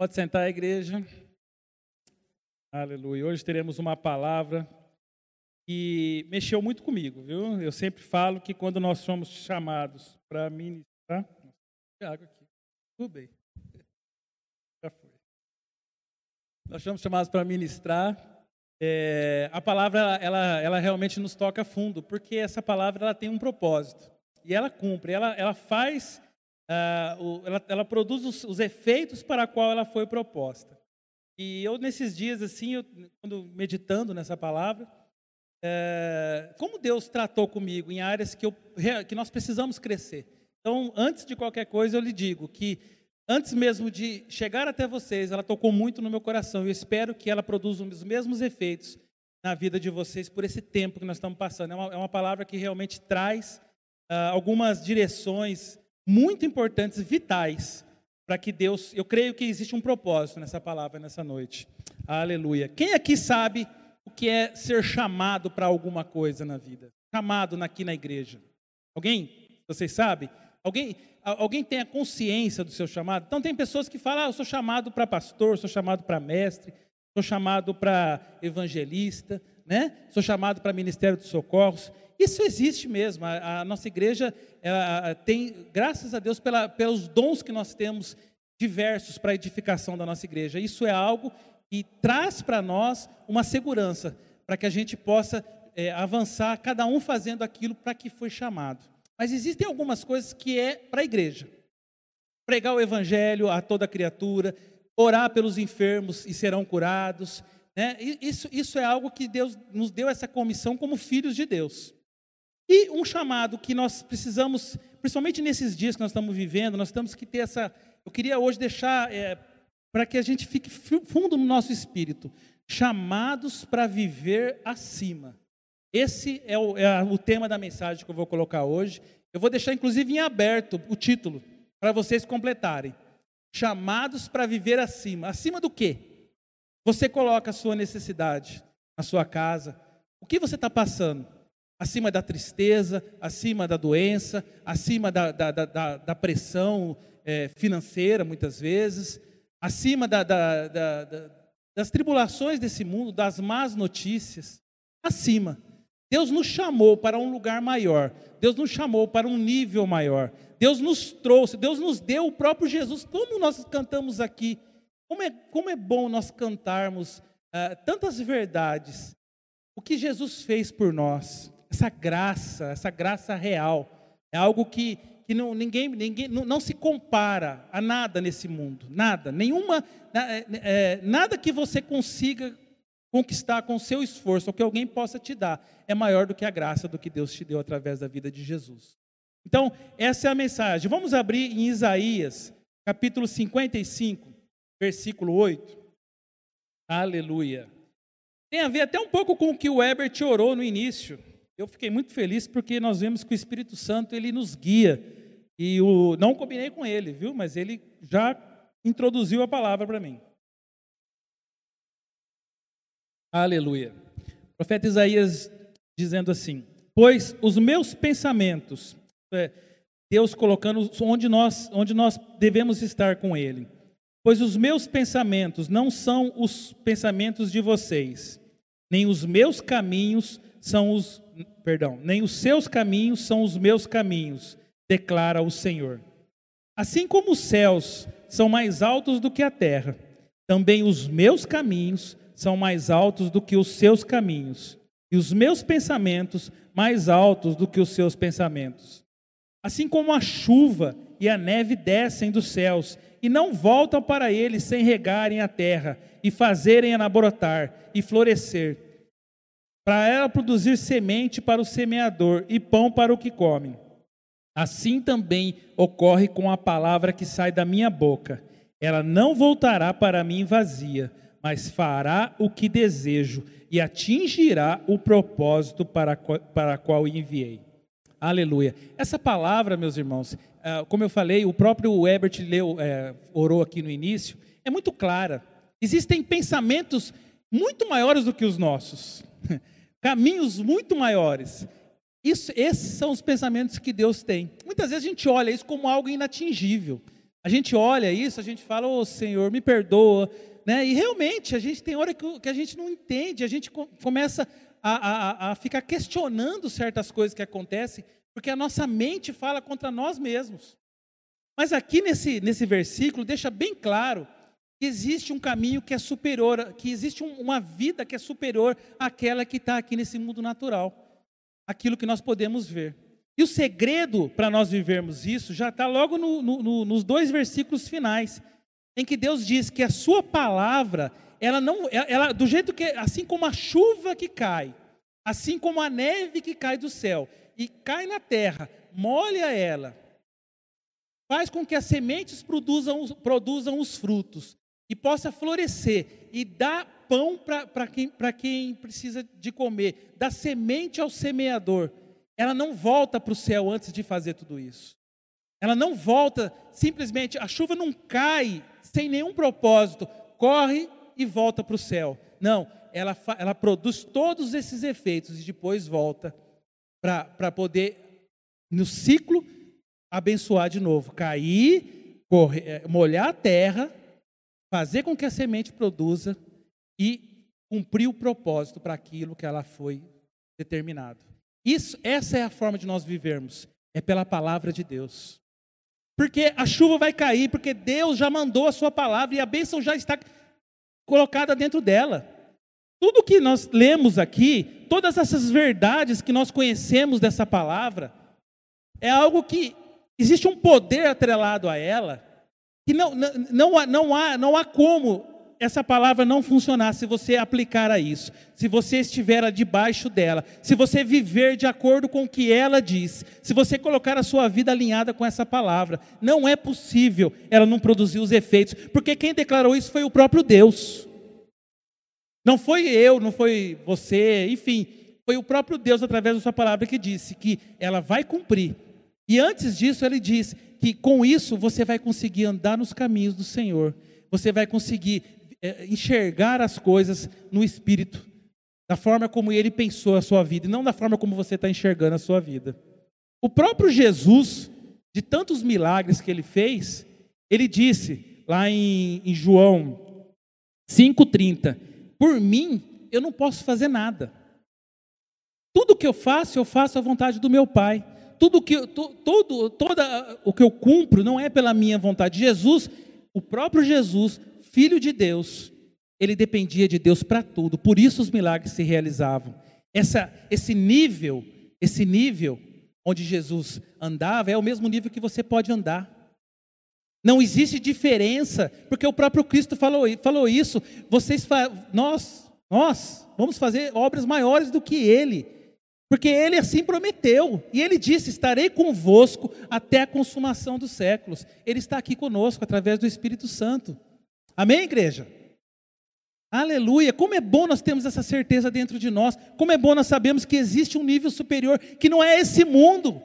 Pode sentar, igreja. Aleluia. Hoje teremos uma palavra que mexeu muito comigo, viu? Eu sempre falo que quando nós somos chamados para ministrar. Água aqui. Tudo bem. Já foi. Nós somos chamados para ministrar. É, a palavra, ela, ela realmente nos toca fundo, porque essa palavra ela tem um propósito. E ela cumpre, ela, ela faz uh, ela, ela, produz os, os, efeitos para a qual ela foi proposta. E eu, nesses dias, assim, eu, quando meditando nessa palavra, é, como Deus tratou comigo em áreas que, eu, que nós precisamos crescer. Então, antes de qualquer coisa, eu lhe digo que, antes mesmo de chegar até vocês, ela tocou muito no meu coração. Eu espero que ela produza os mesmos efeitos na vida de vocês por esse tempo que nós estamos passando. É uma, é uma palavra que realmente traz uh, algumas direções muito importantes, vitais, para que Deus. Eu creio que existe um propósito nessa palavra nessa noite. Aleluia. Quem aqui sabe o que é ser chamado para alguma coisa na vida? Chamado aqui na igreja. Alguém? Vocês sabem? Alguém, alguém tem a consciência do seu chamado? Então, tem pessoas que falam: ah, eu sou chamado para pastor, sou chamado para mestre, sou chamado para evangelista, né? sou chamado para ministério de socorros. Isso existe mesmo. A, a nossa igreja tem, graças a Deus, pela, pelos dons que nós temos diversos para a edificação da nossa igreja. Isso é algo que traz para nós uma segurança, para que a gente possa é, avançar, cada um fazendo aquilo para que foi chamado. Mas existem algumas coisas que é para a igreja. Pregar o evangelho a toda criatura, orar pelos enfermos e serão curados. Né? Isso, isso é algo que Deus nos deu essa comissão como filhos de Deus. E um chamado que nós precisamos, principalmente nesses dias que nós estamos vivendo, nós temos que ter essa. Eu queria hoje deixar é, para que a gente fique fundo no nosso espírito, chamados para viver acima. Esse é o, é o tema da mensagem que eu vou colocar hoje. Eu vou deixar inclusive em aberto o título para vocês completarem. Chamados para viver acima. Acima do quê? Você coloca a sua necessidade na sua casa. O que você está passando? acima da tristeza, acima da doença, acima da, da, da, da pressão é, financeira, muitas vezes, acima das tribulações desse mundo, das más notícias, acima. Deus nos chamou para um lugar maior, Deus nos chamou para um nível maior, Deus nos trouxe, Deus nos deu o próprio Jesus, como nós cantamos aqui, como é, como é bom nós cantarmos uh, tantas verdades, o que Jesus fez por nós, essa graça, essa graça real. É algo que, que não, ninguém, ninguém não, não se compara a nada nesse mundo. Nada. Nenhuma, é, é, nada que você consiga conquistar com seu esforço, ou que alguém possa te dar, é maior do que a graça do que Deus te deu através da vida de Jesus. Então, essa é a mensagem. Vamos abrir em Isaías, capítulo 55, versículo 8. Aleluia. Tem a ver até um pouco com o que o Herbert orou no início. Eu fiquei muito feliz porque nós vemos que o Espírito Santo ele nos guia. E o não combinei com ele, viu? Mas ele já introduziu a palavra para mim. Aleluia. O profeta Isaías dizendo assim: Pois os meus pensamentos, é, Deus colocando onde nós, onde nós devemos estar com Ele. Pois os meus pensamentos não são os pensamentos de vocês, nem os meus caminhos são os perdão, nem os seus caminhos são os meus caminhos, declara o Senhor. Assim como os céus são mais altos do que a terra, também os meus caminhos são mais altos do que os seus caminhos, e os meus pensamentos mais altos do que os seus pensamentos. Assim como a chuva e a neve descem dos céus e não voltam para eles sem regarem a terra e fazerem-a brotar e florescer, para ela produzir semente para o semeador e pão para o que come. Assim também ocorre com a palavra que sai da minha boca. Ela não voltará para mim vazia, mas fará o que desejo e atingirá o propósito para, para qual enviei. Aleluia. Essa palavra, meus irmãos, como eu falei, o próprio Herbert leu, é, orou aqui no início, é muito clara. Existem pensamentos muito maiores do que os nossos. caminhos muito maiores. Isso, esses são os pensamentos que Deus tem. Muitas vezes a gente olha isso como algo inatingível. A gente olha isso, a gente fala, ô oh, Senhor, me perdoa. Né? E realmente, a gente tem hora que, que a gente não entende, a gente começa a, a, a ficar questionando certas coisas que acontecem, porque a nossa mente fala contra nós mesmos. Mas aqui nesse, nesse versículo deixa bem claro que existe um caminho que é superior, que existe um, uma vida que é superior àquela que está aqui nesse mundo natural, aquilo que nós podemos ver. E o segredo para nós vivermos isso já está logo no, no, nos dois versículos finais, em que Deus diz que a sua palavra, ela não, ela, do jeito que, assim como a chuva que cai, assim como a neve que cai do céu e cai na terra, molha ela, faz com que as sementes produzam, produzam os frutos e possa florescer e dar pão para quem, quem precisa de comer, dá semente ao semeador ela não volta para o céu antes de fazer tudo isso. Ela não volta simplesmente, a chuva não cai sem nenhum propósito, corre e volta para o céu. Não, ela, ela produz todos esses efeitos e depois volta para poder, no ciclo, abençoar de novo. Cair, correr, é, molhar a terra, fazer com que a semente produza e cumprir o propósito para aquilo que ela foi determinado. Isso, essa é a forma de nós vivermos, é pela palavra de Deus. Porque a chuva vai cair, porque Deus já mandou a sua palavra e a bênção já está colocada dentro dela. Tudo que nós lemos aqui, todas essas verdades que nós conhecemos dessa palavra, é algo que existe um poder atrelado a ela, que não, não, não, há, não, há, não há como essa palavra não funcionar se você aplicar a isso, se você estiver debaixo dela, se você viver de acordo com o que ela diz, se você colocar a sua vida alinhada com essa palavra, não é possível ela não produzir os efeitos, porque quem declarou isso foi o próprio Deus. Não foi eu, não foi você, enfim, foi o próprio Deus através da sua palavra que disse que ela vai cumprir. E antes disso, ele diz que com isso você vai conseguir andar nos caminhos do Senhor. Você vai conseguir é, enxergar as coisas no espírito, da forma como ele pensou a sua vida, e não da forma como você está enxergando a sua vida. O próprio Jesus, de tantos milagres que ele fez, ele disse lá em, em João 5,30: Por mim, eu não posso fazer nada. Tudo que eu faço, eu faço à vontade do meu Pai. Tudo que todo, toda o que eu cumpro não é pela minha vontade. Jesus, o próprio Jesus filho de Deus, ele dependia de Deus para tudo, por isso os milagres se realizavam. Essa, esse nível, esse nível onde Jesus andava é o mesmo nível que você pode andar. Não existe diferença, porque o próprio Cristo falou, falou isso. Vocês, nós, nós vamos fazer obras maiores do que Ele, porque Ele assim prometeu. E Ele disse: estarei convosco até a consumação dos séculos. Ele está aqui conosco através do Espírito Santo. Amém, igreja? Aleluia! Como é bom nós termos essa certeza dentro de nós. Como é bom nós sabemos que existe um nível superior, que não é esse mundo,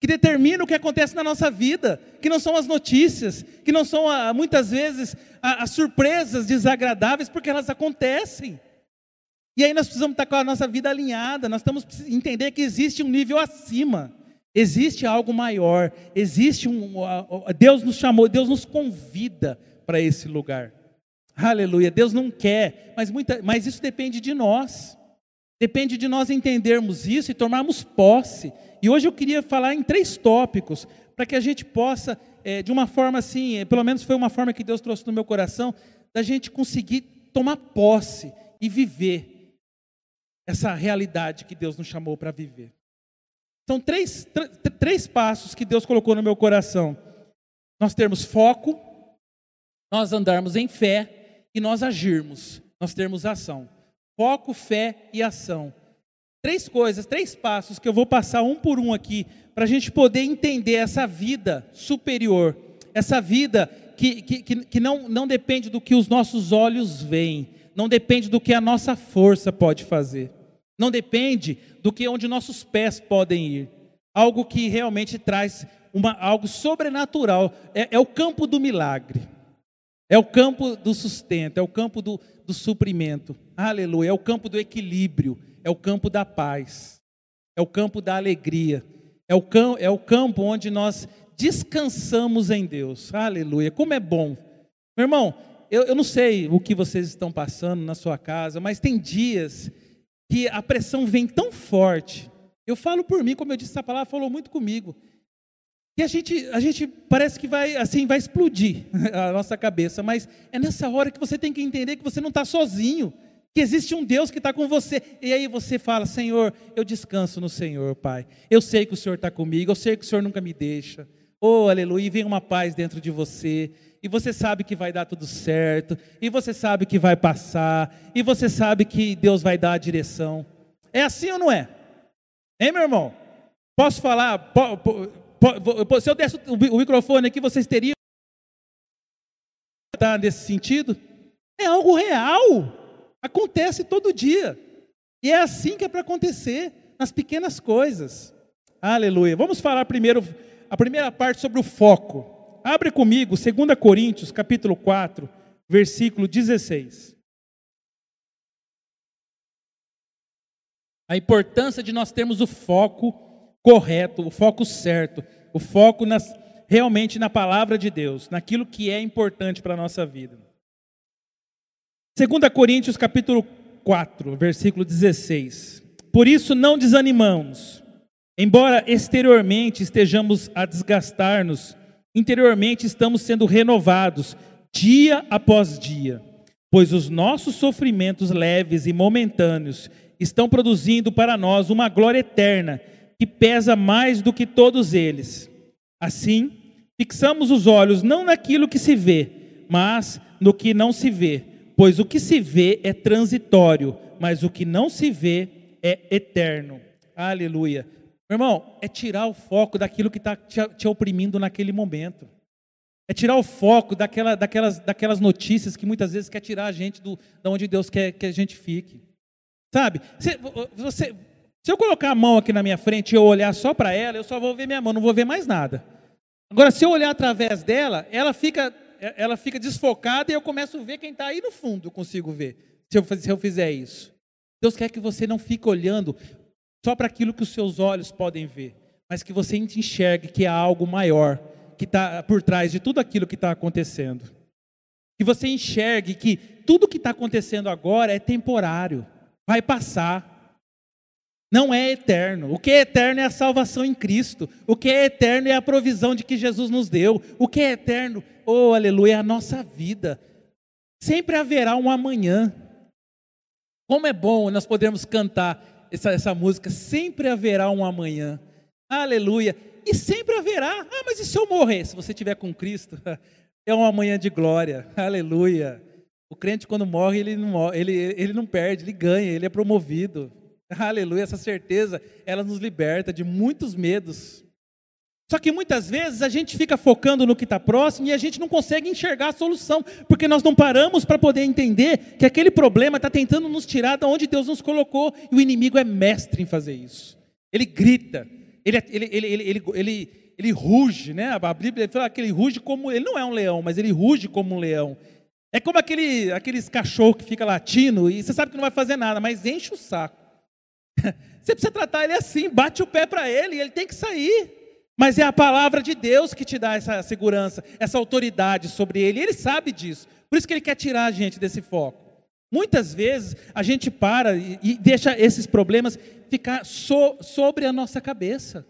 que determina o que acontece na nossa vida, que não são as notícias, que não são ah, muitas vezes as surpresas desagradáveis, porque elas acontecem. E aí nós precisamos estar com a nossa vida alinhada, nós estamos entender que existe um nível acima, existe algo maior, existe um. Deus nos chamou, Deus nos convida para esse lugar. Aleluia. Deus não quer, mas, muita, mas isso depende de nós. Depende de nós entendermos isso e tomarmos posse. E hoje eu queria falar em três tópicos, para que a gente possa, é, de uma forma assim, é, pelo menos foi uma forma que Deus trouxe no meu coração, da gente conseguir tomar posse e viver essa realidade que Deus nos chamou para viver. São três, três passos que Deus colocou no meu coração. Nós temos foco, nós andarmos em fé e nós agirmos, nós termos ação. Foco, fé e ação. Três coisas, três passos que eu vou passar um por um aqui, para a gente poder entender essa vida superior, essa vida que, que, que não, não depende do que os nossos olhos veem, não depende do que a nossa força pode fazer, não depende do que onde nossos pés podem ir. Algo que realmente traz uma, algo sobrenatural, é, é o campo do milagre. É o campo do sustento, é o campo do, do suprimento. Aleluia. É o campo do equilíbrio, é o campo da paz, é o campo da alegria, é o, cam, é o campo onde nós descansamos em Deus. Aleluia. Como é bom. Meu irmão, eu, eu não sei o que vocês estão passando na sua casa, mas tem dias que a pressão vem tão forte. Eu falo por mim, como eu disse, essa palavra falou muito comigo. Que a gente, a gente parece que vai assim vai explodir a nossa cabeça, mas é nessa hora que você tem que entender que você não está sozinho, que existe um Deus que está com você. E aí você fala, Senhor, eu descanso no Senhor, Pai. Eu sei que o Senhor está comigo, eu sei que o Senhor nunca me deixa. Oh, aleluia, e vem uma paz dentro de você e você sabe que vai dar tudo certo, e você sabe que vai passar, e você sabe que Deus vai dar a direção. É assim ou não é? Hein, meu irmão? Posso falar? Se eu desse o microfone aqui, vocês teriam tá nesse sentido? É algo real. Acontece todo dia. E é assim que é para acontecer, nas pequenas coisas. Aleluia. Vamos falar primeiro a primeira parte sobre o foco. Abre comigo 2 Coríntios, capítulo 4, versículo 16. A importância de nós termos o foco correto, o foco certo, o foco nas, realmente na palavra de Deus, naquilo que é importante para a nossa vida. 2 Coríntios capítulo 4, versículo 16. Por isso não desanimamos, embora exteriormente estejamos a desgastar-nos, interiormente estamos sendo renovados dia após dia, pois os nossos sofrimentos leves e momentâneos estão produzindo para nós uma glória eterna que pesa mais do que todos eles. Assim, fixamos os olhos não naquilo que se vê, mas no que não se vê, pois o que se vê é transitório, mas o que não se vê é eterno. Aleluia. Meu irmão, é tirar o foco daquilo que está te, oprimindo naquele momento. É tirar o foco daquela, daquelas, daquelas notícias que muitas vezes quer tirar a gente do, onde Deus quer que a gente fique. Sabe? Se, você, se eu colocar a mão aqui na minha frente e eu olhar só para ela, eu só vou ver minha mão, não vou ver mais nada. Agora, se eu olhar através dela, ela fica, ela fica desfocada e eu começo a ver quem está aí no fundo, eu consigo ver, se eu, se eu fizer isso. Deus quer que você não fique olhando só para aquilo que os seus olhos podem ver, mas que você enxergue que há algo maior que está por trás de tudo aquilo que está acontecendo. Que você enxergue que tudo que está acontecendo agora é temporário, vai passar. Não é eterno. O que é eterno é a salvação em Cristo. O que é eterno é a provisão de que Jesus nos deu. O que é eterno, oh aleluia, é a nossa vida. Sempre haverá um amanhã. Como é bom nós podermos cantar essa, essa música, sempre haverá um amanhã. Aleluia. E sempre haverá. Ah, mas e se eu morrer? Se você estiver com Cristo, é um amanhã de glória. Aleluia. O crente, quando morre, ele não, morre, ele, ele não perde, ele ganha, ele é promovido. Aleluia. Essa certeza, ela nos liberta de muitos medos. Só que muitas vezes a gente fica focando no que está próximo e a gente não consegue enxergar a solução, porque nós não paramos para poder entender que aquele problema está tentando nos tirar de onde Deus nos colocou, e o inimigo é mestre em fazer isso. Ele grita, ele, ele, ele, ele, ele, ele, ruge, né? A Bíblia fala que ele ruge como. Ele não é um leão, mas ele ruge como um leão. É como aquele, aqueles cachorro que fica latindo e você sabe que não vai fazer nada, mas enche o saco. Você precisa tratar ele assim, bate o pé para ele ele tem que sair. Mas é a palavra de Deus que te dá essa segurança, essa autoridade sobre ele. Ele sabe disso. Por isso que ele quer tirar a gente desse foco. Muitas vezes a gente para e deixa esses problemas ficar so, sobre a nossa cabeça.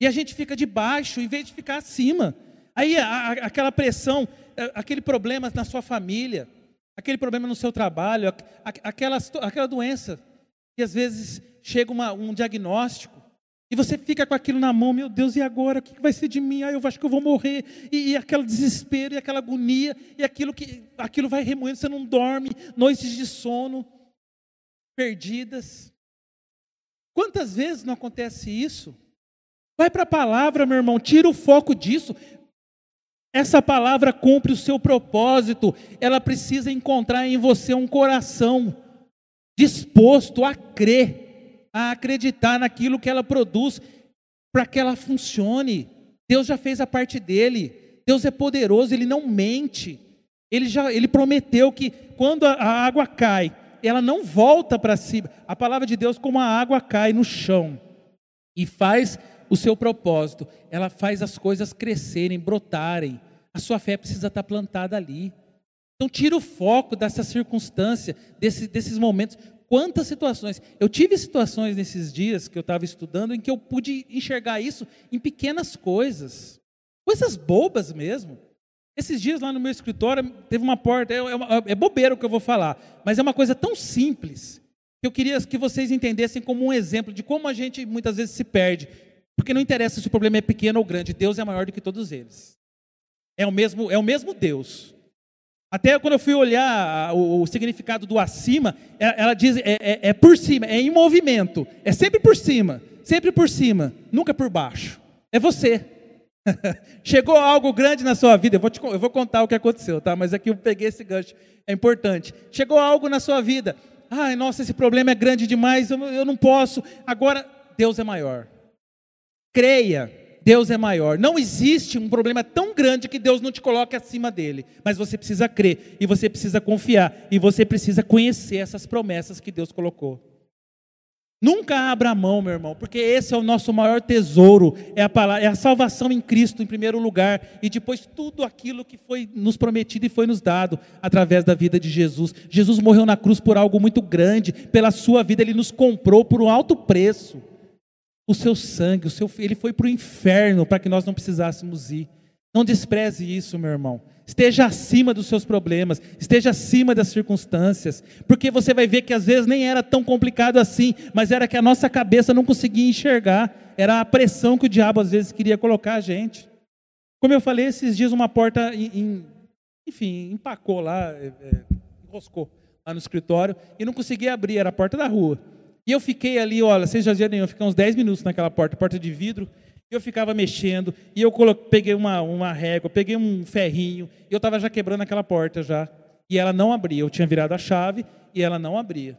E a gente fica debaixo em vez de ficar acima. Aí a, a, aquela pressão, aquele problema na sua família, aquele problema no seu trabalho, aquela, aquela doença, que às vezes chega uma, um diagnóstico, e você fica com aquilo na mão, meu Deus, e agora? O que vai ser de mim? Ah, eu acho que eu vou morrer. E, e aquele desespero, e aquela agonia, e aquilo que aquilo vai remoendo, você não dorme, noites de sono, perdidas. Quantas vezes não acontece isso? Vai para a palavra, meu irmão, tira o foco disso. Essa palavra cumpre o seu propósito, ela precisa encontrar em você um coração disposto a crer a acreditar naquilo que ela produz para que ela funcione. Deus já fez a parte dele. Deus é poderoso, ele não mente. Ele já ele prometeu que quando a, água cai, ela não volta para cima. A palavra de Deus como a água cai no chão e faz o seu propósito, ela faz as coisas crescerem, brotarem. A sua fé precisa estar plantada ali. Então, tira o foco dessa circunstância, desse, desses momentos. Quantas situações? Eu tive situações nesses dias que eu estava estudando em que eu pude enxergar isso em pequenas coisas, coisas bobas mesmo. Esses dias lá no meu escritório teve uma porta, é, é, é bobeira o que eu vou falar, mas é uma coisa tão simples que eu queria que vocês entendessem como um exemplo de como a gente muitas vezes se perde, porque não interessa se o problema é pequeno ou grande, Deus é maior do que todos eles. É o mesmo, é o mesmo Deus. Até quando eu fui olhar o, significado do acima, ela, ela diz é, é, é, por cima, é em movimento, é sempre por cima, sempre por cima, nunca por baixo. É você. Chegou algo grande na sua vida, eu vou, te, eu vou contar o que aconteceu, tá? Mas aqui eu peguei esse gancho, é importante. Chegou algo na sua vida, ai, nossa, esse problema é grande demais, eu, eu não posso. Agora, Deus é maior. Creia, Deus é maior. Não existe um problema tão grande que Deus não te coloque acima dele. Mas você precisa crer, e você precisa confiar, e você precisa conhecer essas promessas que Deus colocou. Nunca abra mão, meu irmão, porque esse é o nosso maior tesouro, é a, palavra, é a salvação em Cristo em primeiro lugar, e depois tudo aquilo que foi nos prometido e foi nos dado através da vida de Jesus. Jesus morreu na cruz por algo muito grande, pela sua vida, ele nos comprou por um alto preço o seu sangue, o seu, ele foi para o inferno para que nós não precisássemos ir. Não despreze isso, meu irmão. Esteja acima dos seus problemas, esteja acima das circunstâncias, porque você vai ver que às vezes nem era tão complicado assim, mas era que a nossa cabeça não conseguia enxergar, era a pressão que o diabo às vezes queria colocar a gente. Como eu falei, esses dias uma porta, enfim, empacou lá, é, é, enroscou lá no escritório e não conseguia abrir, era a porta da rua. E eu fiquei ali, olha, vocês já viram, eu fiquei uns 10 minutos naquela porta, porta de vidro, e eu ficava mexendo, e eu coloquei, peguei uma, uma régua, peguei um ferrinho, e eu estava já quebrando aquela porta já. E ela não abria, eu tinha virado a chave, e ela não abria.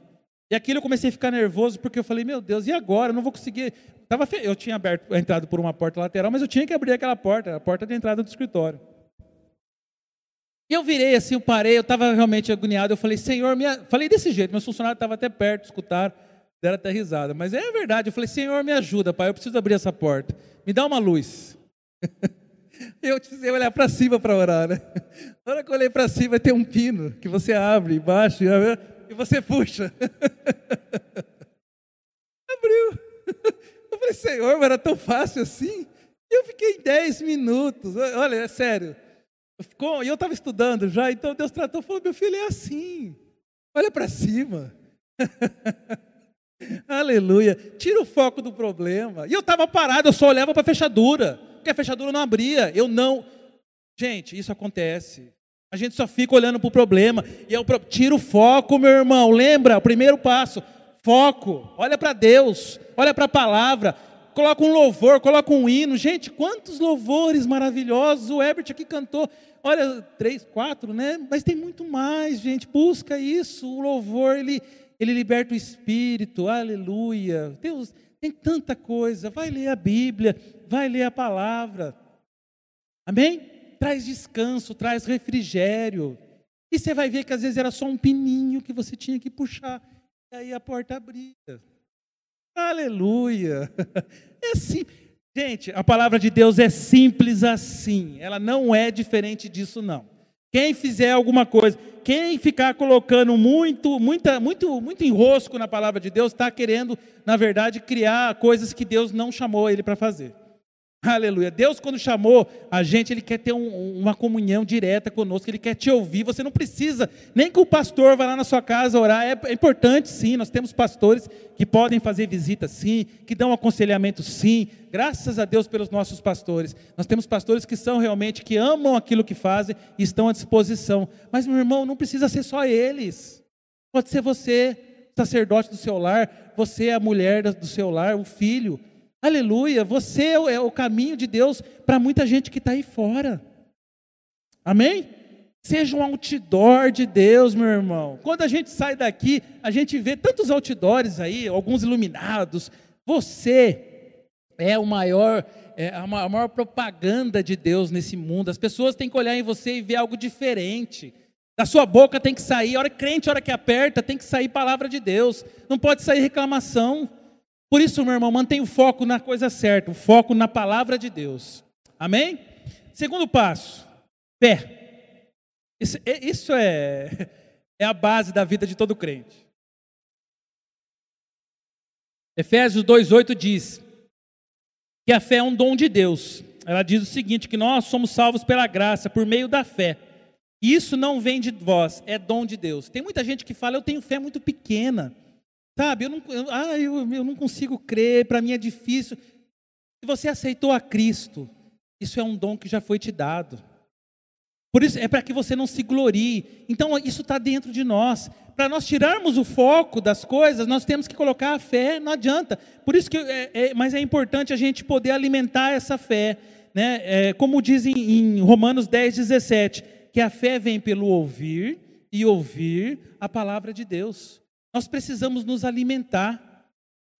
E aquilo eu comecei a ficar nervoso, porque eu falei, meu Deus, e agora? Eu não vou conseguir. Tava fe... Eu tinha aberto, entrado por uma porta lateral, mas eu tinha que abrir aquela porta, a porta de entrada do escritório. E eu virei assim, eu parei, eu estava realmente agoniado. Eu falei, Senhor, minha... falei desse jeito, meus funcionários estavam até perto, escutaram. Deram até risada. Mas é verdade. Eu falei, Senhor, me ajuda, pai. Eu preciso abrir essa porta. Me dá uma luz. eu precisei olhar para cima para orar, né? Na hora que eu olhei para cima, tem um pino que você abre embaixo e você puxa. Abriu. Eu falei, Senhor, mas era tão fácil assim? E eu fiquei 10 minutos. Olha, é sério. E eu estava estudando já, então Deus tratou e falou: meu filho, é assim. Olha para cima. Aleluia. Tira o foco do problema. E eu estava parado, eu só olhava para a fechadura, porque a fechadura não abria. Eu não. Gente, isso acontece. A gente só fica olhando para o problema. E eu tira o foco, meu irmão. Lembra? O primeiro passo: foco. Olha para Deus, olha para a palavra. Coloca um louvor, coloca um hino. Gente, quantos louvores maravilhosos. O Herbert aqui cantou. Olha, três, quatro, né? Mas tem muito mais, gente. Busca isso. O louvor, ele ele liberta o espírito, aleluia. Deus, tem tanta coisa. Vai ler a Bíblia, vai ler a palavra. Amém? Traz descanso, traz refrigério. E você vai ver que às vezes era só um pininho que você tinha que puxar, e aí a porta abria. Aleluia. É assim. Gente, a palavra de Deus é simples assim. Ela não é diferente disso, não. Quem fizer alguma coisa, quem ficar colocando muito, muita, muito, muito enrosco na palavra de Deus, está querendo, na verdade, criar coisas que Deus não chamou ele para fazer. Aleluia. Deus, quando chamou a gente, Ele quer ter um, uma comunhão direta conosco, Ele quer te ouvir. Você não precisa nem que o pastor vá lá na sua casa orar. É, é importante, sim. Nós temos pastores que podem fazer visita, sim, que dão aconselhamento, sim. Graças a Deus pelos nossos pastores. Nós temos pastores que são realmente, que amam aquilo que fazem e estão à disposição. Mas, meu irmão, não precisa ser só eles. Pode ser você, sacerdote do seu lar, você, a mulher do seu lar, o filho. Aleluia, você é o caminho de Deus para muita gente que está aí fora. Amém? Seja um outdoor de Deus, meu irmão. Quando a gente sai daqui, a gente vê tantos outdoors aí, alguns iluminados. Você é o maior, é a maior propaganda de Deus nesse mundo. As pessoas têm que olhar em você e ver algo diferente. Da sua boca tem que sair, hora crente, hora que aperta, tem que sair palavra de Deus. Não pode sair reclamação. Por isso, meu irmão, mantenha o foco na coisa certa, o foco na palavra de Deus. Amém? Segundo passo, fé. Isso, é, isso é, é a base da vida de todo crente. Efésios 2,8 diz que a fé é um dom de Deus. Ela diz o seguinte: que nós somos salvos pela graça, por meio da fé. Isso não vem de vós, é dom de Deus. Tem muita gente que fala, eu tenho fé muito pequena. Sabe, eu não, eu, ah, eu, eu não consigo crer, para mim é difícil. Se você aceitou a Cristo, isso é um dom que já foi te dado. Por isso, é para que você não se glorie. Então, isso está dentro de nós. Para nós tirarmos o foco das coisas, nós temos que colocar a fé, não adianta. Por isso que, é, é, mas é importante a gente poder alimentar essa fé. Né? É, como diz em, Romanos 10, 17, que a fé vem pelo ouvir e ouvir a palavra de Deus. Nós precisamos nos alimentar.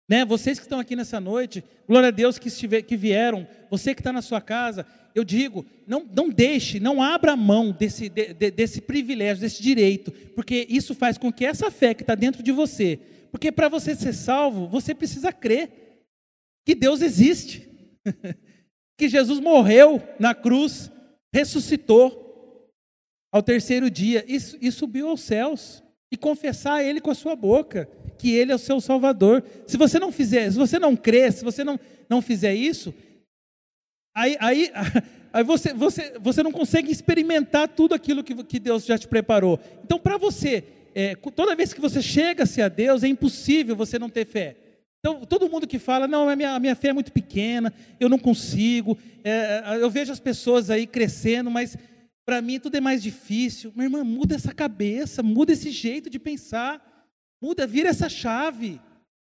Né? Vocês que estão aqui nessa noite, glória a Deus que, estiver, que vieram, você que está na sua casa, eu digo, não, não deixe, não abra mão desse, de, de, desse privilégio, desse direito, porque isso faz com que essa fé que está dentro de você, porque para você ser salvo, você precisa crer que Deus existe, que Jesus morreu na cruz, ressuscitou ao terceiro dia e, e subiu aos céus, e confessar a Ele com a sua boca, que Ele é o seu Salvador. Se você não fizer, se você não crer, se você não, não fizer isso, aí, aí, aí você, você, você não consegue experimentar tudo aquilo que, que Deus já te preparou. Então, para você, é, toda vez que você chega-se a Deus, é impossível você não ter fé. Então, todo mundo que fala, não, a minha, a minha fé é muito pequena, eu não consigo, é, eu vejo as pessoas aí crescendo, mas para mim tudo é mais difícil. Minha irmã, muda essa cabeça, muda esse jeito de pensar. Muda, vira essa chave.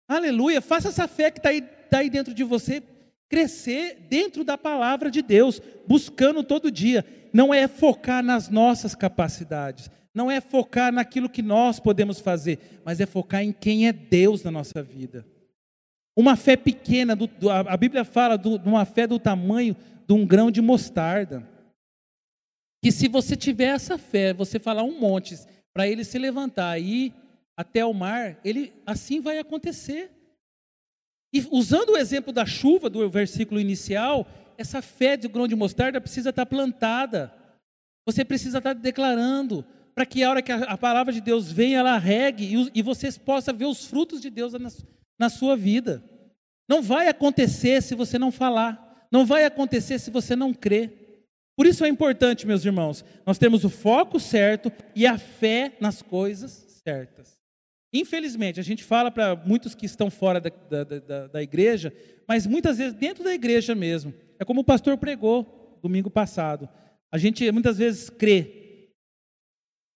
Aleluia. Faça essa fé que está aí, tá aí dentro de você crescer dentro da palavra de Deus, buscando todo dia. Não é focar nas nossas capacidades, não é focar naquilo que nós podemos fazer, mas é focar em quem é Deus na nossa vida. Uma fé pequena, do, do, a Bíblia fala de uma fé do tamanho de um grão de mostarda. Que se você tiver essa fé, você falar um monte para ele se levantar e ir até o mar, ele assim vai acontecer. E usando o exemplo da chuva do versículo inicial, essa fé de grão de mostarda precisa estar plantada. Você precisa estar declarando para que a hora que a, palavra de Deus venha, ela regue e, vocês possam ver os frutos de Deus na sua vida. Não vai acontecer se você não falar. Não vai acontecer se você não crer. Por isso é importante, meus irmãos, nós temos o foco certo e a fé nas coisas certas. Infelizmente, a gente fala para muitos que estão fora da, da, da, da, igreja, mas muitas vezes dentro da igreja mesmo. É como o pastor pregou domingo passado. A gente muitas vezes crê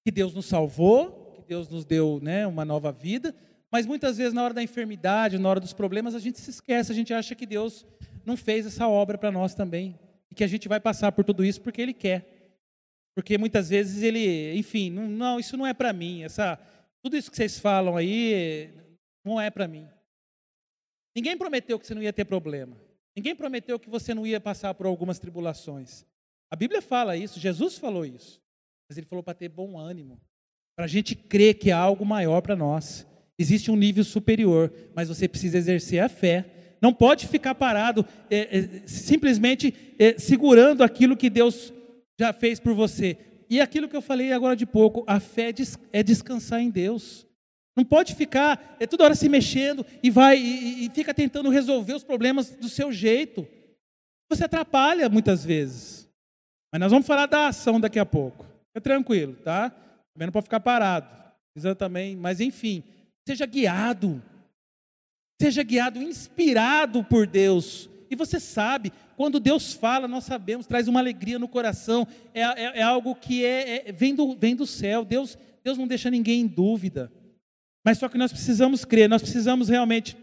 que Deus nos salvou, que Deus nos deu né, uma nova vida, mas muitas vezes na hora da enfermidade, na hora dos problemas, a gente se esquece, a gente acha que Deus não fez essa obra para nós também. E que a gente vai passar por tudo isso porque Ele quer. Porque muitas vezes Ele, enfim, não, não isso não é para mim, essa tudo isso que vocês falam aí não é para mim. Ninguém prometeu que você não ia ter problema. Ninguém prometeu que você não ia passar por algumas tribulações. A Bíblia fala isso, Jesus falou isso. Mas ele falou para ter bom ânimo, para a gente crer que há algo maior para nós. Existe um nível superior, mas você precisa exercer a fé. Não pode ficar parado é, é, simplesmente é, segurando aquilo que Deus já fez por você. E aquilo que eu falei agora de pouco, a fé é descansar em Deus. Não pode ficar é toda hora se mexendo e vai e, e fica tentando resolver os problemas do seu jeito. Você atrapalha muitas vezes. Mas nós vamos falar da ação daqui a pouco. Fica tranquilo, tá? Também não pode ficar parado. Precisa também, mas enfim, seja guiado. Seja guiado, inspirado por Deus. E você sabe, quando Deus fala, nós sabemos, traz uma alegria no coração, é, é, é algo que é, é, vem, do, vem do céu. Deus, Deus não deixa ninguém em dúvida. Mas só que nós precisamos crer, nós precisamos realmente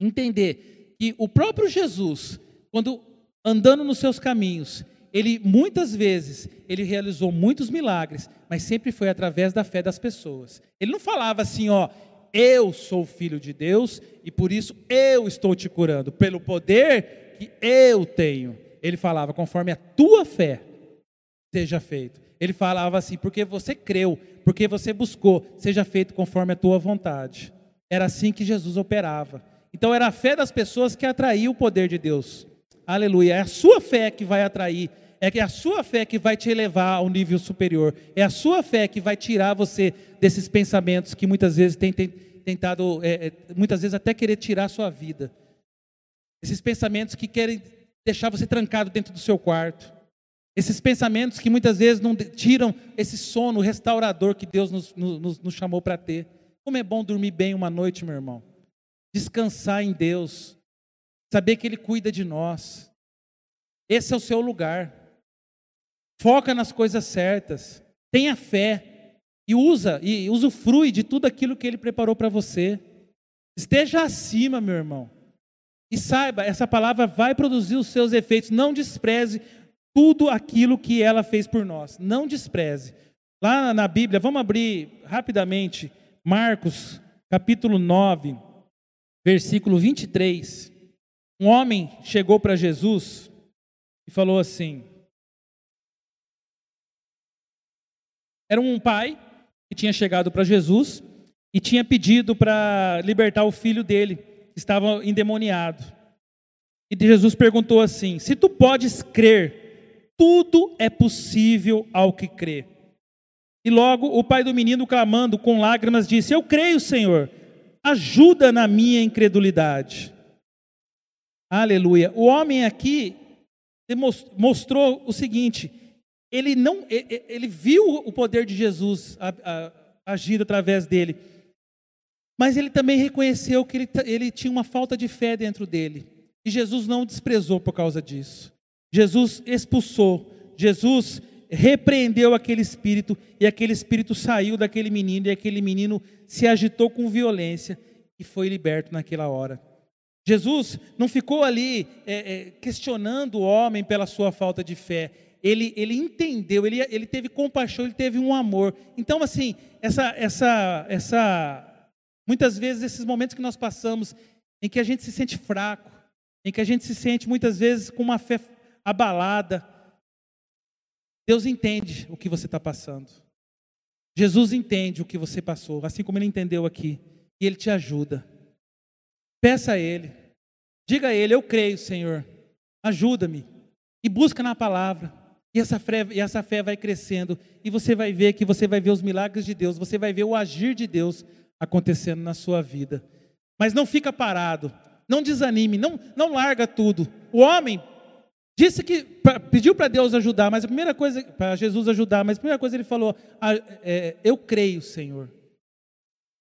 entender que o próprio Jesus, quando andando nos seus caminhos, ele muitas vezes ele realizou muitos milagres, mas sempre foi através da fé das pessoas. Ele não falava assim, ó, eu sou filho de Deus e por isso eu estou te curando pelo poder que eu tenho. Ele falava, conforme a tua fé seja feito. Ele falava assim, porque você creu, porque você buscou, seja feito conforme a tua vontade. Era assim que Jesus operava. Então era a fé das pessoas que atraía o poder de Deus. Aleluia. É a sua fé que vai atrair. É a sua fé que vai te elevar ao nível superior. É a sua fé que vai tirar você desses pensamentos que muitas vezes tem, tem tentado, é, é, muitas vezes até querer tirar a sua vida. Esses pensamentos que querem deixar você trancado dentro do seu quarto. Esses pensamentos que muitas vezes não tiram esse sono restaurador que Deus nos, nos, nos chamou para ter. Como é bom dormir bem uma noite, meu irmão. Descansar em Deus. Saber que Ele cuida de nós. Esse é o seu lugar. Foca nas coisas certas. Tenha fé. E usa, e usufrui de tudo aquilo que Ele preparou para você. Esteja acima, meu irmão. E saiba, essa palavra vai produzir os seus efeitos. Não despreze tudo aquilo que ela fez por nós. Não despreze. Lá na Bíblia, vamos abrir rapidamente Marcos, capítulo 9, versículo 23. Um homem chegou para Jesus e falou assim: Era um pai que tinha chegado para Jesus e tinha pedido para libertar o filho dele, que estava endemoniado. E Jesus perguntou assim: Se tu podes crer, tudo é possível ao que crê. E logo o pai do menino, clamando com lágrimas, disse: Eu creio, Senhor, ajuda na minha incredulidade. Aleluia. O homem aqui mostrou o seguinte: ele não, ele viu o poder de Jesus agir através dele, mas ele também reconheceu que ele, ele tinha uma falta de fé dentro dele. E Jesus não o desprezou por causa disso. Jesus expulsou, Jesus repreendeu aquele espírito e aquele espírito saiu daquele menino e aquele menino se agitou com violência e foi liberto naquela hora. Jesus não ficou ali é, é, questionando o homem pela sua falta de fé. Ele, ele entendeu, ele, ele teve compaixão, ele teve um amor. Então, assim, essa, essa, essa, muitas vezes esses momentos que nós passamos, em que a gente se sente fraco, em que a gente se sente muitas vezes com uma fé abalada. Deus entende o que você está passando. Jesus entende o que você passou, assim como ele entendeu aqui, e ele te ajuda. Peça a ele, diga a ele: Eu creio, Senhor, ajuda-me, e busca na palavra. E essa, fé, e essa fé vai crescendo, e você vai ver que você vai ver os milagres de Deus, você vai ver o agir de Deus acontecendo na sua vida. Mas não fica parado, não desanime, não, não larga tudo. O homem Disse que pediu para Deus ajudar, mas a primeira coisa, para Jesus ajudar, mas a primeira coisa ele falou: ah, é, Eu creio, Senhor.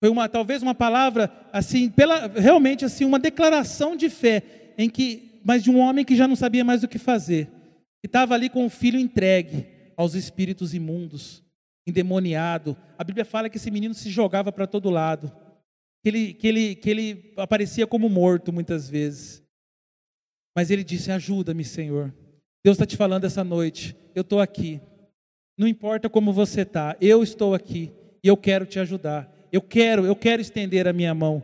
Foi uma, talvez uma palavra assim, pela, realmente assim, uma declaração de fé, em que, mas de um homem que já não sabia mais o que fazer, que estava ali com o filho entregue aos espíritos imundos, endemoniado. A Bíblia fala que esse menino se jogava para todo lado, que ele, que, ele, que ele aparecia como morto muitas vezes. Mas ele disse: Ajuda-me, Senhor. Deus está te falando essa noite. Eu estou aqui. Não importa como você está, eu estou aqui e eu quero te ajudar. Eu quero, eu quero estender a minha mão.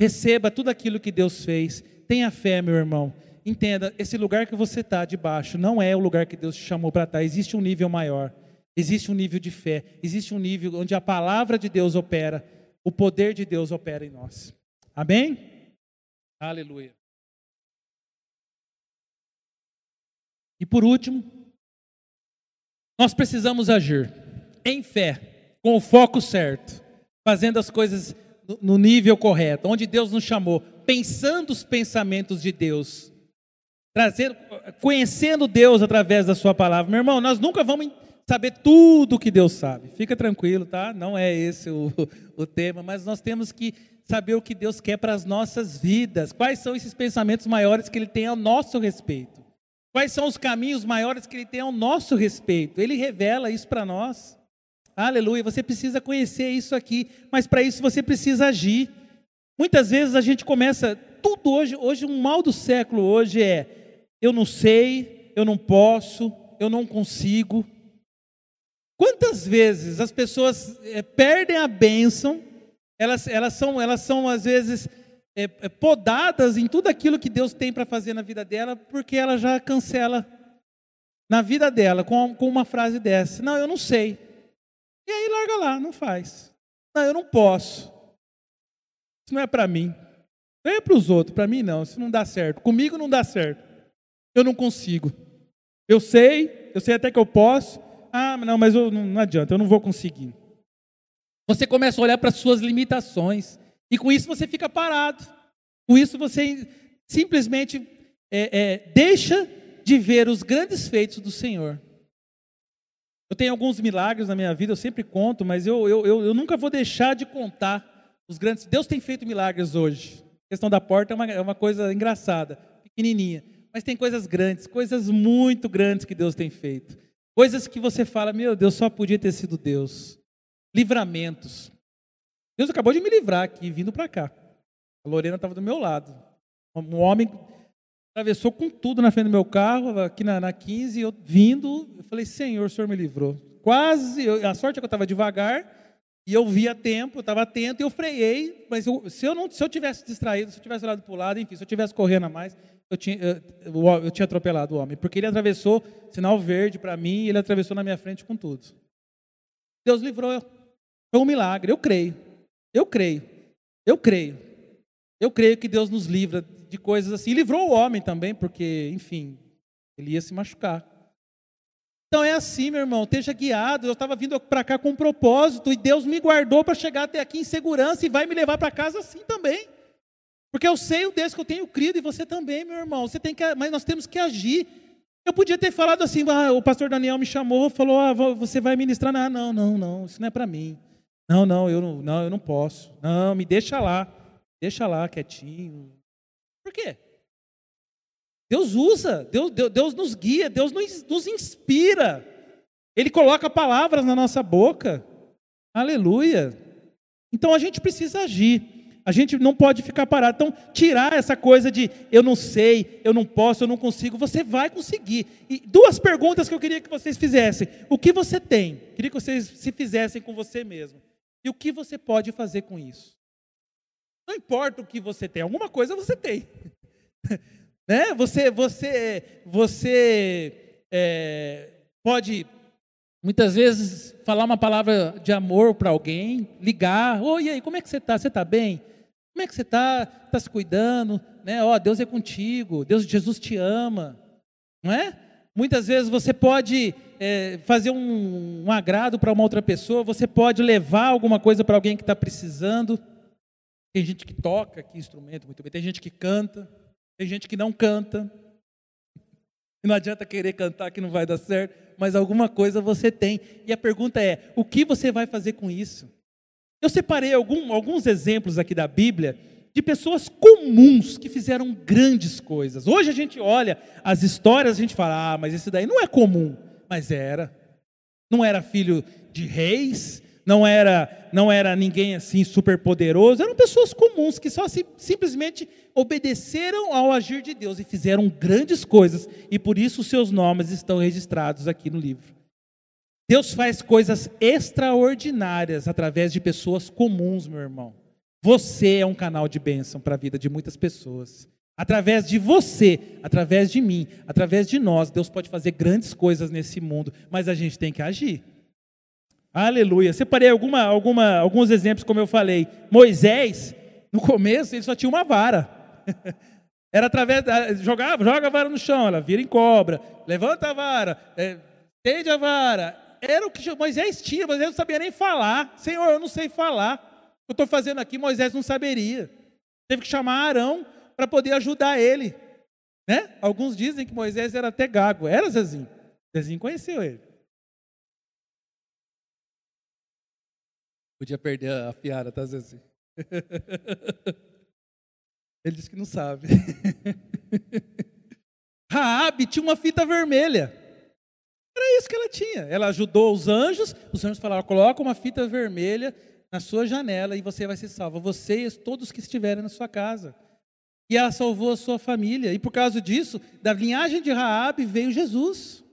Receba tudo aquilo que Deus fez. Tenha fé, meu irmão. Entenda, esse lugar que você está debaixo não é o lugar que Deus te chamou para estar. Tá. Existe um nível maior. Existe um nível de fé. Existe um nível onde a palavra de Deus opera. O poder de Deus opera em nós. Amém? Aleluia. E por último, nós precisamos agir em fé, com o foco certo, fazendo as coisas no nível correto, onde Deus nos chamou, pensando os pensamentos de Deus, trazendo, conhecendo Deus através da Sua palavra. Meu irmão, nós nunca vamos saber tudo que Deus sabe. Fica tranquilo, tá? Não é esse o, o tema, mas nós temos que saber o que Deus quer para as nossas vidas. Quais são esses pensamentos maiores que Ele tem ao nosso respeito? Quais são os caminhos maiores que Ele tem ao nosso respeito? Ele revela isso para nós. Aleluia. Você precisa conhecer isso aqui, mas para isso você precisa agir. Muitas vezes a gente começa tudo hoje. Hoje um mal do século hoje é eu não sei, eu não posso, eu não consigo. Quantas vezes as pessoas é, perdem a bênção? Elas, elas são, elas são às vezes é, é, podadas em tudo aquilo que Deus tem para fazer na vida dela, porque ela já cancela na vida dela com, com uma frase dessa: Não, eu não sei. E aí larga lá, não faz. Não, eu não posso. Isso não é para mim. É para os outros, para mim não, isso não dá certo. Comigo não dá certo. Eu não consigo. Eu sei, eu sei até que eu posso. Ah, não, mas eu, não, não adianta, eu não vou conseguir. Você começa a olhar para as suas limitações. E com isso você fica parado. Com isso você simplesmente é, é, deixa de ver os grandes feitos do Senhor. Eu tenho alguns milagres na minha vida, eu sempre conto, mas eu, eu, eu, eu nunca vou deixar de contar os grandes. Deus tem feito milagres hoje. A questão da porta é uma, é uma coisa engraçada, pequenininha. Mas tem coisas grandes, coisas muito grandes que Deus tem feito. Coisas que você fala, meu Deus, só podia ter sido Deus. Livramentos. Deus acabou de me livrar aqui, vindo para cá. A Lorena estava do meu lado. Um homem atravessou com tudo na frente do meu carro, aqui na, na 15, eu vindo, eu falei, Senhor, o Senhor me livrou. Quase, eu, a sorte é que eu estava devagar, e eu via tempo, eu estava atento, e eu freiei, mas eu, se, eu não, se eu tivesse distraído, se eu tivesse olhado para o lado, enfim, se eu tivesse correndo a mais, eu tinha, eu, eu tinha atropelado o homem, porque ele atravessou sinal verde para mim, e ele atravessou na minha frente com tudo. Deus livrou, foi um milagre, eu creio, eu creio, eu creio, eu creio que Deus nos livra de coisas assim. E livrou o homem também, porque, enfim, ele ia se machucar. Então é assim, meu irmão, esteja guiado. Eu estava vindo para cá com um propósito e Deus me guardou para chegar até aqui em segurança e vai me levar para casa assim também. Porque eu sei o Deus que eu tenho crido e você também, meu irmão. Você tem que, mas nós temos que agir. Eu podia ter falado assim, ah, o pastor Daniel me chamou, falou, ah, você vai ministrar. Ah, não, não, não, isso não é para mim. Não, não, eu não, não, eu não posso. Não, me deixa lá, deixa lá quietinho. Por quê? Deus usa, Deus, Deus, Deus nos guia, Deus nos, nos inspira. Ele coloca palavras na nossa boca. Aleluia. Então a gente precisa agir. A gente não pode ficar parado. Então, tirar essa coisa de eu não sei, eu não posso, eu não consigo, você vai conseguir. E duas perguntas que eu queria que vocês fizessem. O que você tem? Queria que vocês se fizessem com você mesmo. E o que você pode fazer com isso? Não importa o que você tem, alguma coisa você tem. né? Você, você, você é, pode muitas vezes falar uma palavra de amor para alguém, ligar, oi, e aí, como é que você está? Você está bem? Como é que você está? Está se cuidando? Né? Ó, Deus é contigo, Deus, Jesus te ama, não é? Muitas vezes você pode é, fazer um, um agrado para uma outra pessoa, você pode levar alguma coisa para alguém que está precisando. Tem gente que toca aqui instrumento muito bem, tem gente que canta, tem gente que não canta. Não adianta querer cantar que não vai dar certo, mas alguma coisa você tem. E a pergunta é: o que você vai fazer com isso? Eu separei algum, alguns exemplos aqui da Bíblia de pessoas comuns que fizeram grandes coisas. Hoje a gente olha as histórias, a gente fala, ah, mas esse daí não é comum. Mas era. Não era filho de reis, não era, não era ninguém assim super poderoso, eram pessoas comuns que só se, simplesmente obedeceram ao agir de Deus e fizeram grandes coisas, e por isso seus nomes estão registrados aqui no livro. Deus faz coisas extraordinárias através de pessoas comuns, meu irmão. Você é um canal de bênção para a vida de muitas pessoas. Através de você, através de mim, através de nós, Deus pode fazer grandes coisas nesse mundo, mas a gente tem que agir. Aleluia. Separei alguma, alguma, alguns exemplos, como eu falei. Moisés, no começo, ele só tinha uma vara. Era através. Jogava, joga a vara no chão, ela vira em cobra. Levanta a vara, é, a vara. Era o que Moisés tinha, Moisés não sabia nem falar. Senhor, eu não sei falar. O que eu estou fazendo aqui, Moisés não saberia. Teve que chamar Arão para poder ajudar ele. Né? Alguns dizem que Moisés era até gago. Era Zezinho. Zezinho conheceu ele. Podia perder a piada, tá, Zezé? Ele disse que não sabe. Raabe tinha uma fita vermelha. Era isso que ela tinha. Ela ajudou os anjos. Os anjos falaram: coloca uma fita vermelha na sua janela e você vai ser salvo. Você e todos que estiverem na sua casa. E ela salvou a sua família. E por causa disso, da linhagem de Raabe veio Jesus.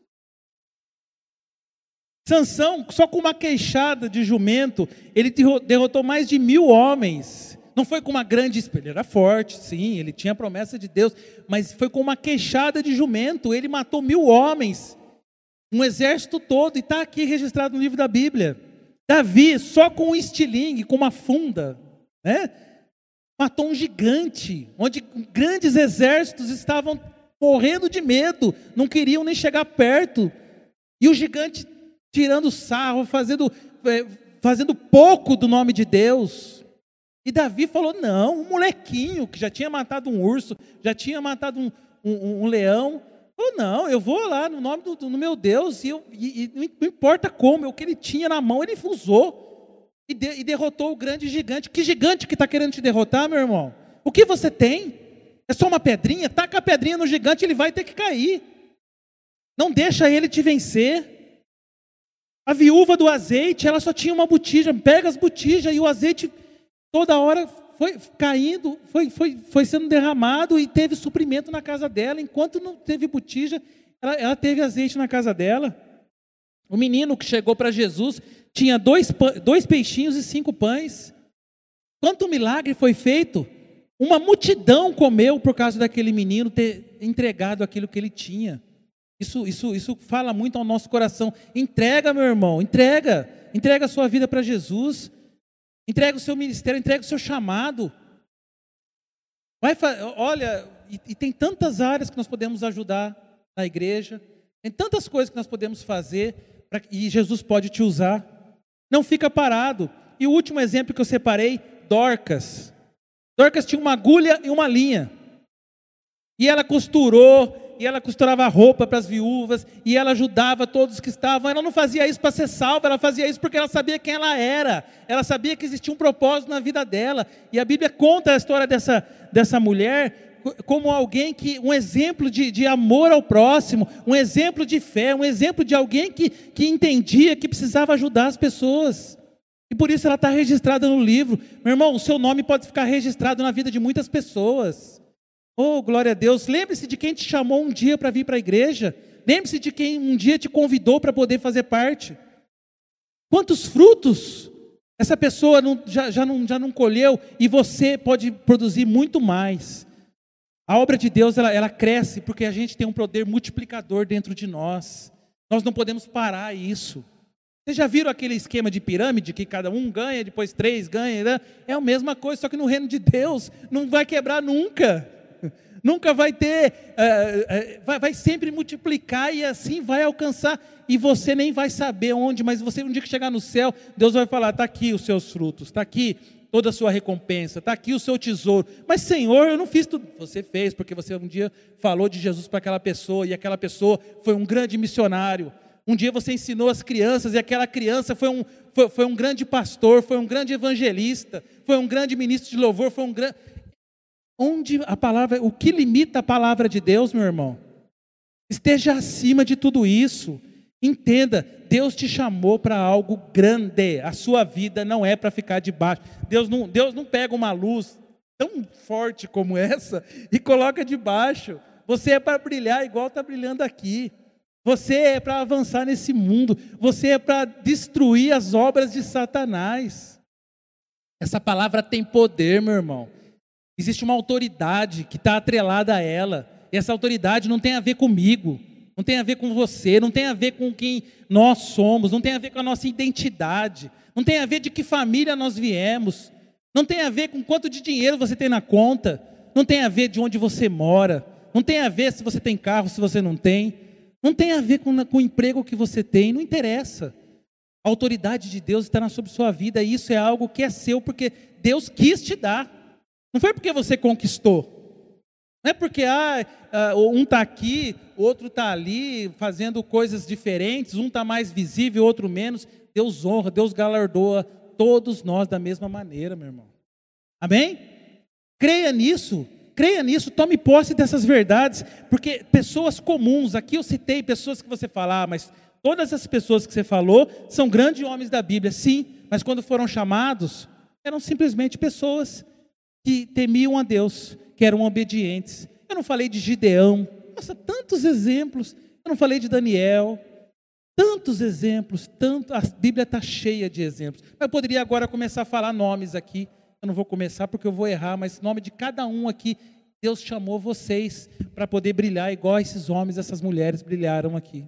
Sansão, só com uma queixada de jumento, ele derrotou mais de mil homens. Não foi com uma grande. Ele era forte, sim, ele tinha a promessa de Deus, mas foi com uma queixada de jumento, ele matou mil homens, um exército todo, e está aqui registrado no livro da Bíblia. Davi, só com um estilingue, com uma funda, né? matou um gigante, onde grandes exércitos estavam morrendo de medo, não queriam nem chegar perto. E o gigante tirando sarro, fazendo, é, fazendo pouco do nome de Deus. E Davi falou: não, um molequinho que já tinha matado um urso, já tinha matado um, um, um leão. Falou: não, eu vou lá no nome do, do meu Deus, e, eu, e, e, não importa como, o que ele tinha na mão, ele usou. E, de, e derrotou o grande gigante. Que gigante que está querendo te derrotar, meu irmão? O que você tem? É só uma pedrinha? Taca a pedrinha no gigante, ele vai ter que cair. Não deixa ele te vencer. A viúva do azeite, ela só tinha uma botija. Pega as botijas e o azeite toda hora foi caindo, foi, foi, foi sendo derramado e teve suprimento na casa dela. Enquanto não teve botija, ela, ela teve azeite na casa dela. O menino que chegou para Jesus tinha dois, dois peixinhos e cinco pães. Quanto milagre foi feito? Uma multidão comeu por causa daquele menino ter entregado aquilo que ele tinha. Isso, isso, isso fala muito ao nosso coração. Entrega, meu irmão, entrega. Entrega a sua vida para Jesus. Entrega o seu ministério, entrega o seu chamado. Vai, olha, e, e tem tantas áreas que nós podemos ajudar na igreja. Tem tantas coisas que nós podemos fazer pra, e Jesus pode te usar. Não fica parado. E o último exemplo que eu separei, Dorcas. Dorcas tinha uma agulha e uma linha. E ela costurou, e ela costurava roupa para as viúvas, e ela ajudava todos que estavam. Ela não fazia isso para ser salva, ela fazia isso porque ela sabia quem ela era. Ela sabia que existia um propósito na vida dela. E a Bíblia conta a história dessa, dessa mulher como alguém que, um exemplo de, de amor ao próximo, um exemplo de fé, um exemplo de alguém que, que entendia que precisava ajudar as pessoas. E por isso ela está registrada no livro. Meu irmão, o seu nome pode ficar registrado na vida de muitas pessoas. Oh, glória a Deus. Lembre-se de quem te chamou um dia para vir para a igreja. Lembre-se de quem um dia te convidou para poder fazer parte. Quantos frutos essa pessoa não, já, já, não, já não colheu e você pode produzir muito mais. A obra de Deus ela, ela cresce porque a gente tem um poder multiplicador dentro de nós. Nós não podemos parar isso. Vocês já viram aquele esquema de pirâmide que cada um ganha, depois três ganha? Né? É a mesma coisa, só que no reino de Deus não vai quebrar nunca. Nunca vai ter, uh, uh, vai, vai, sempre multiplicar e assim vai alcançar. E você nem vai saber onde, mas você um dia que chegar no céu, Deus vai falar: está aqui os seus frutos, está aqui toda a sua recompensa, está aqui o seu tesouro. Mas Senhor, eu não fiz tudo. Você fez, porque você um dia falou de Jesus para aquela pessoa, e aquela pessoa foi um grande missionário um dia você ensinou as crianças e aquela criança foi um, foi, foi um grande pastor, foi um grande evangelista, foi um grande ministro de louvor, foi um grande. Onde a palavra, o que limita a palavra de Deus, meu irmão? Esteja acima de tudo isso. Entenda, Deus te chamou para algo grande. A sua vida não é para ficar debaixo. Deus não, Deus não pega uma luz tão forte como essa e coloca debaixo. Você é para brilhar igual está brilhando aqui. Você é para avançar nesse mundo, você é para destruir as obras de Satanás. Essa palavra tem poder, meu irmão. Existe uma autoridade que está atrelada a ela. E essa autoridade não tem a ver comigo, não tem a ver com você, não tem a ver com quem nós somos, não tem a ver com a nossa identidade, não tem a ver de que família nós viemos, não tem a ver com quanto de dinheiro você tem na conta, não tem a ver de onde você mora, não tem a ver se você tem carro, se você não tem. Não tem a ver com, com o emprego que você tem, não interessa. A autoridade de Deus está sobre sua vida e isso é algo que é seu porque Deus quis te dar. Não foi porque você conquistou. Não é porque ah, ah um está aqui, outro está ali, fazendo coisas diferentes, um está mais visível, outro menos. Deus honra, Deus galardoa todos nós da mesma maneira, meu irmão. Amém? Creia nisso. Creia nisso, tome posse dessas verdades, porque pessoas comuns, aqui eu citei pessoas que você fala, ah, mas todas as pessoas que você falou são grandes homens da Bíblia, sim, mas quando foram chamados, eram simplesmente pessoas que temiam a Deus, que eram obedientes. Eu não falei de Gideão, nossa, tantos exemplos. Eu não falei de Daniel, tantos exemplos, tanto, a Bíblia está cheia de exemplos. Eu poderia agora começar a falar nomes aqui, eu não vou começar porque eu vou errar, mas nome de cada um aqui, Deus chamou vocês para poder brilhar igual esses homens, essas mulheres brilharam aqui.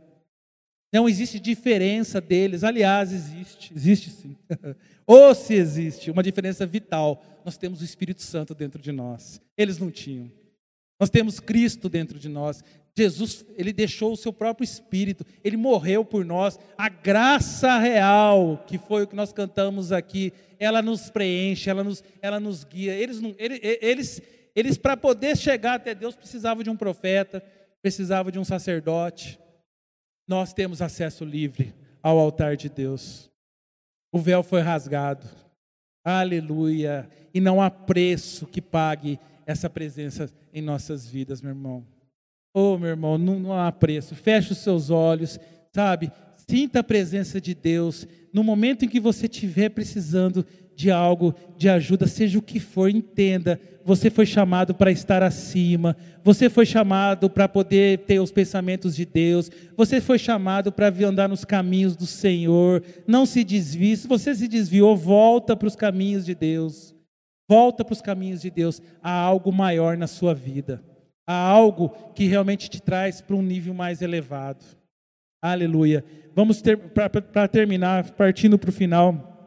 Não existe diferença deles. Aliás, existe, existe sim. Ou se existe uma diferença vital, nós temos o Espírito Santo dentro de nós. Eles não tinham. Nós temos Cristo dentro de nós. Jesus, ele deixou o seu próprio espírito, ele morreu por nós. A graça real, que foi o que nós cantamos aqui, ela nos preenche, ela nos, ela nos guia. Eles, eles, eles, eles para poder chegar até Deus, precisavam de um profeta, precisavam de um sacerdote. Nós temos acesso livre ao altar de Deus. O véu foi rasgado. Aleluia. E não há preço que pague essa presença em nossas vidas, meu irmão. Oh, meu irmão, não, não há preço. Feche os seus olhos, sabe? Sinta a presença de Deus. No momento em que você estiver precisando de algo, de ajuda, seja o que for, entenda. Você foi chamado para estar acima. Você foi chamado para poder ter os pensamentos de Deus. Você foi chamado para andar nos caminhos do Senhor. Não se desvie. Se você se desviou, volta para os caminhos de Deus. Volta para os caminhos de Deus. Há algo maior na sua vida a algo que realmente te traz para um nível mais elevado. Aleluia. Vamos ter, para terminar, partindo para o final,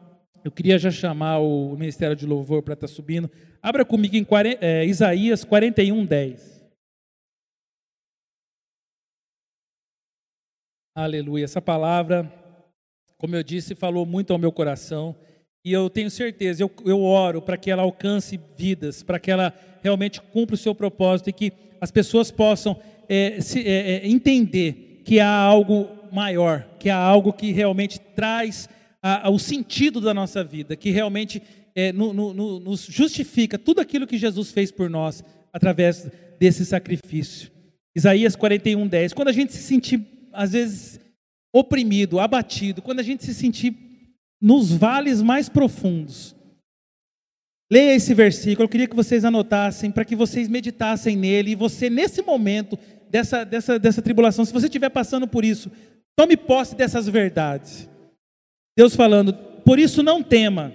eu queria já chamar o Ministério de Louvor para estar tá subindo. Abra comigo em 40, é, Isaías 41, 10. Aleluia. Essa palavra, como eu disse, falou muito ao meu coração. E eu tenho certeza, eu, eu oro para que ela alcance vidas, para que ela realmente cumpra o seu propósito e que as pessoas possam é, se, é, é, entender que há algo maior, que há algo que realmente traz a, sentido da nossa vida, que realmente é, no, no, no, nos justifica tudo aquilo que Jesus fez por nós através desse sacrifício. Isaías 41, 10. Quando a gente se sentir, às vezes, oprimido, abatido, quando a gente se sentir nos vales mais profundos. Leia esse versículo, eu queria que vocês anotassem, para que vocês meditassem nele, e você, nesse momento dessa, dessa, dessa tribulação, se você estiver passando por isso, tome posse dessas verdades. Deus falando, por isso não tema,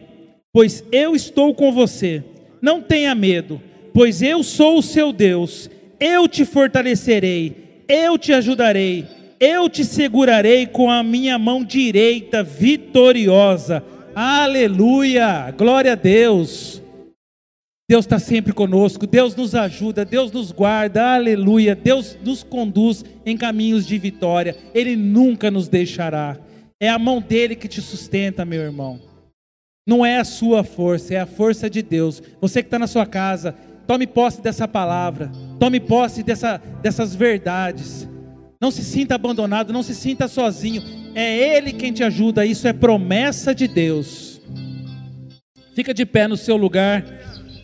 pois eu estou com você, não tenha medo, pois eu sou o seu Deus, eu te fortalecerei, eu te ajudarei eu te segurarei com a minha mão direita vitoriosa. Aleluia! Glória a Deus. Deus está sempre conosco, Deus nos ajuda, Deus nos guarda, aleluia. Deus nos conduz em caminhos de vitória, Ele nunca nos deixará. É a mão dele que te sustenta, meu irmão. Não é a sua força, é a força de Deus. Você que está na sua casa, tome posse dessa palavra, tome posse dessa, dessas verdades. Não se sinta abandonado, não se sinta sozinho. É Ele quem te ajuda. Isso é promessa de Deus. Fica de pé no seu lugar.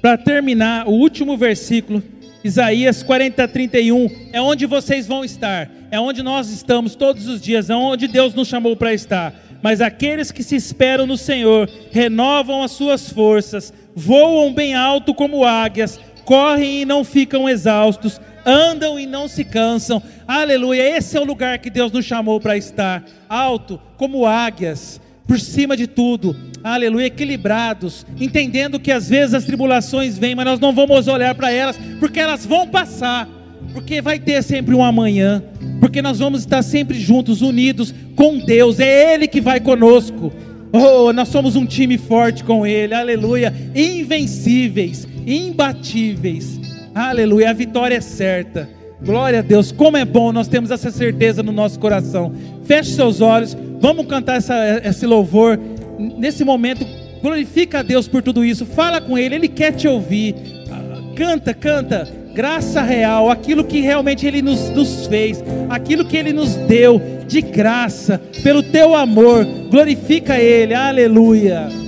Para terminar, o último versículo, Isaías 40, 31, é onde vocês vão estar. É onde nós estamos todos os dias. É onde Deus nos chamou para estar. Mas aqueles que se esperam no Senhor renovam as suas forças, voam bem alto como águias, correm e não ficam exaustos andam e não se cansam. Aleluia. Esse é o lugar que Deus nos chamou para estar, alto como águias, por cima de tudo. Aleluia, equilibrados, entendendo que às vezes as tribulações vêm, mas nós não vamos olhar para elas, porque elas vão passar. Porque vai ter sempre um amanhã, porque nós vamos estar sempre juntos, unidos com Deus, é Ele que vai conosco. Oh, nós somos um time forte com Ele, aleluia, invencíveis, imbatíveis. Aleluia, a vitória é certa. Glória a Deus, como é bom nós temos essa certeza no nosso coração. Feche seus olhos, vamos cantar essa, esse louvor. Nesse momento, glorifica a Deus por tudo isso. Fala com Ele, Ele quer te ouvir. Canta, canta. Graça real, aquilo que realmente Ele nos, nos fez, aquilo que Ele nos deu de graça, pelo teu amor. Glorifica Ele, aleluia.